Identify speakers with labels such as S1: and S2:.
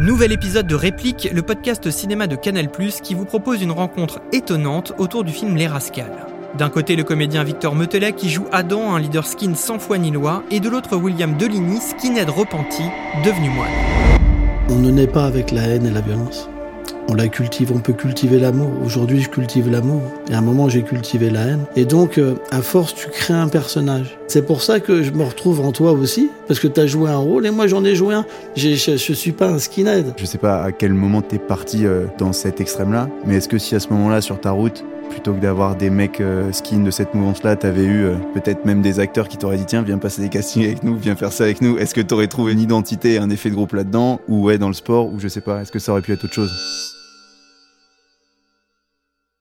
S1: Nouvel épisode de Réplique, le podcast cinéma de Canal+, qui vous propose une rencontre étonnante autour du film Les Rascals. D'un côté, le comédien Victor Metelet qui joue Adam, un leader skin sans foi ni loi, et de l'autre, William Deligny, skinhead repenti, devenu moine.
S2: On ne naît pas avec la haine et la violence. On la cultive, on peut cultiver l'amour. Aujourd'hui, je cultive l'amour. Et à un moment, j'ai cultivé la haine. Et donc, euh, à force, tu crées un personnage. C'est pour ça que je me retrouve en toi aussi, parce que tu as joué un rôle et moi, j'en ai joué un. Je, je suis pas un skinhead.
S3: Je sais pas à quel moment t'es parti euh, dans cet extrême-là, mais est-ce que si à ce moment-là, sur ta route, plutôt que d'avoir des mecs euh, skin de cette mouvance-là, t'avais eu euh, peut-être même des acteurs qui t'auraient dit tiens, viens passer des castings avec nous, viens faire ça avec nous. Est-ce que t'aurais trouvé une identité, un effet de groupe là-dedans, ou ouais, dans le sport, ou je sais pas, est-ce que ça aurait pu être autre chose?